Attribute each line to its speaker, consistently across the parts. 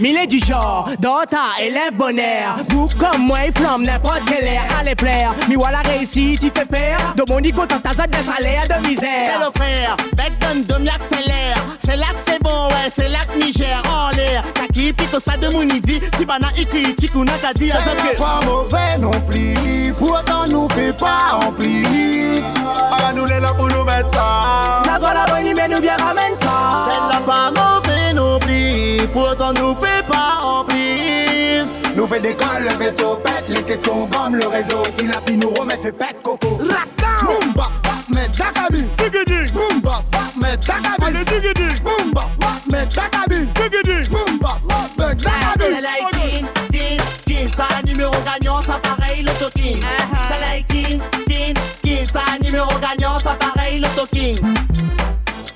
Speaker 1: Mille est du genre, Dota, élève bonheur. Vous comme moi, il flamme n'importe quel air. Allez plaire, mi voilà réussi, tu fais peur. De mon icône, ta zone de salaire de misère.
Speaker 2: Hello frère, bec donne de accélère. C'est là que c'est bon, ouais, c'est là que Niger en l'air. Kaki pique ça de mon idi, si bana critique ou n'a qu'à dire.
Speaker 3: C'est pas mauvais non plus, pourtant nous fait pas en plus.
Speaker 4: Ah, nous est là pour nous mettre ça.
Speaker 1: La zone la bonne, mais nous vient ramener ça.
Speaker 2: Nous fait
Speaker 3: des calls, le vaisseau pète, les questions comme le réseau. Si la fille nous remet, fait pète coco.
Speaker 1: Rakam,
Speaker 3: Boomba, mais dakabi.
Speaker 4: Digidi,
Speaker 3: Boomba, mais dakabi.
Speaker 4: allez digidi,
Speaker 3: mais
Speaker 4: digidi.
Speaker 3: Mais
Speaker 2: like king, king, king, ça numéro gagnant, ça pareil le like king, king, king, ça numéro gagnant, ça pareil le talking.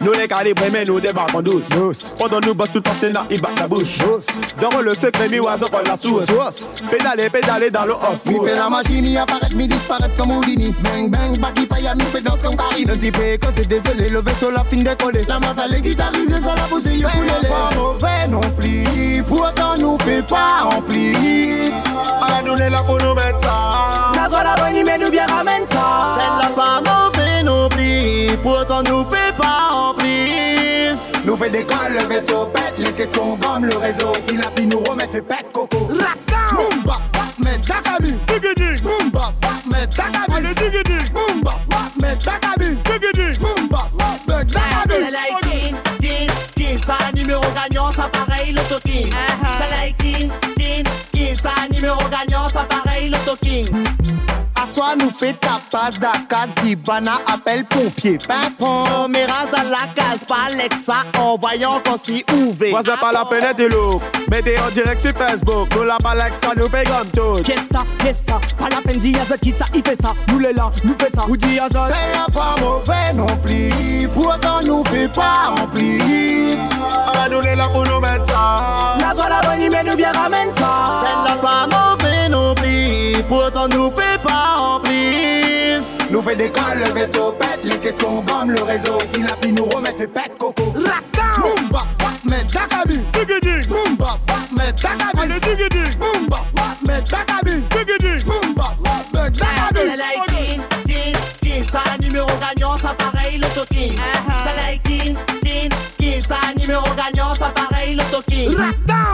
Speaker 4: Nous les calibrés, mais nous débarquons douce.
Speaker 3: Douce.
Speaker 4: Pendant nous bosse tout partenaire, il bat la bouche.
Speaker 3: Douce.
Speaker 4: Zéro le secret, mi oiseau la sauce.
Speaker 3: Sauce.
Speaker 4: Pédaler, pédaler dans le off.
Speaker 3: Mi fait la machine, y apparaître, mi disparaître comme Houdini. Bang bang, baki paya, mi fait danse comme Karim. Un petit peu, quand c'est désolé, le vaisseau la fin décollé. La main fallait guitariser, ça la bouteille, C'est pas mauvais non plus, pourtant nous fait pas en plus.
Speaker 4: Ah, nous est là pour nous mettre ça.
Speaker 1: la zone la bonne, mais nous vient ramener ça.
Speaker 2: C'est là pas mauvais non plus, pourtant nous fait
Speaker 3: fait des calls, le vaisseau pète, les questions comme le réseau. Si la fille nous remet, fait pète coco.
Speaker 1: Rakam,
Speaker 3: Boomba, mais dakabi.
Speaker 4: Digidi,
Speaker 3: Boomba, mais dakabi.
Speaker 4: allez digidi,
Speaker 3: Boomba, mais dakabi.
Speaker 4: digidi.
Speaker 3: Boomba, mais
Speaker 2: C'est
Speaker 3: dakabi.
Speaker 2: like king, king, king, ça numéro gagnant, ça pareil le talking. C'est like king, king, king, ça numéro gagnant, ça pareil le talking.
Speaker 3: Assois nous fait ta passe d'Akaz, Dibana appelle pompier. Pimpon.
Speaker 2: On m'ira dans la case, pas Alexa, en voyant qu'on s'y ouvre.
Speaker 4: Moi, c'est pas la fenêtre du look. Mettez en direct sur Facebook. Nous la ça nous fait comme tout.
Speaker 1: Fiesta, fiesta, pas la peine d'y qui ça, il fait ça. Nous les là, nous fait ça. Ou Yazol.
Speaker 3: C'est pas mauvais non plus, pourtant nous fait pas en plus.
Speaker 4: Ah, nous est là pour nous mettre ça.
Speaker 1: La zone la bonne, mais nous vient ramener ça.
Speaker 2: C'est pas mauvais non plus, pourtant nous fait pas en plus.
Speaker 3: Nous fait des calls, le vaisseau pète, les questions comme le réseau. Si la fille nous remet, fait pète coco.
Speaker 1: Rakam,
Speaker 3: Boomba, mais dakabi.
Speaker 4: Digidi,
Speaker 3: Boomba, mais dakabi.
Speaker 4: allez digidi,
Speaker 3: Boomba, mais dakabi.
Speaker 4: digidi.
Speaker 3: Boomba, mais dakabi.
Speaker 2: C'est like king, king, king, ça numéro gagnant, ça pareil le like king, king, king, ça numéro gagnant, ça pareil le talking.
Speaker 3: Down,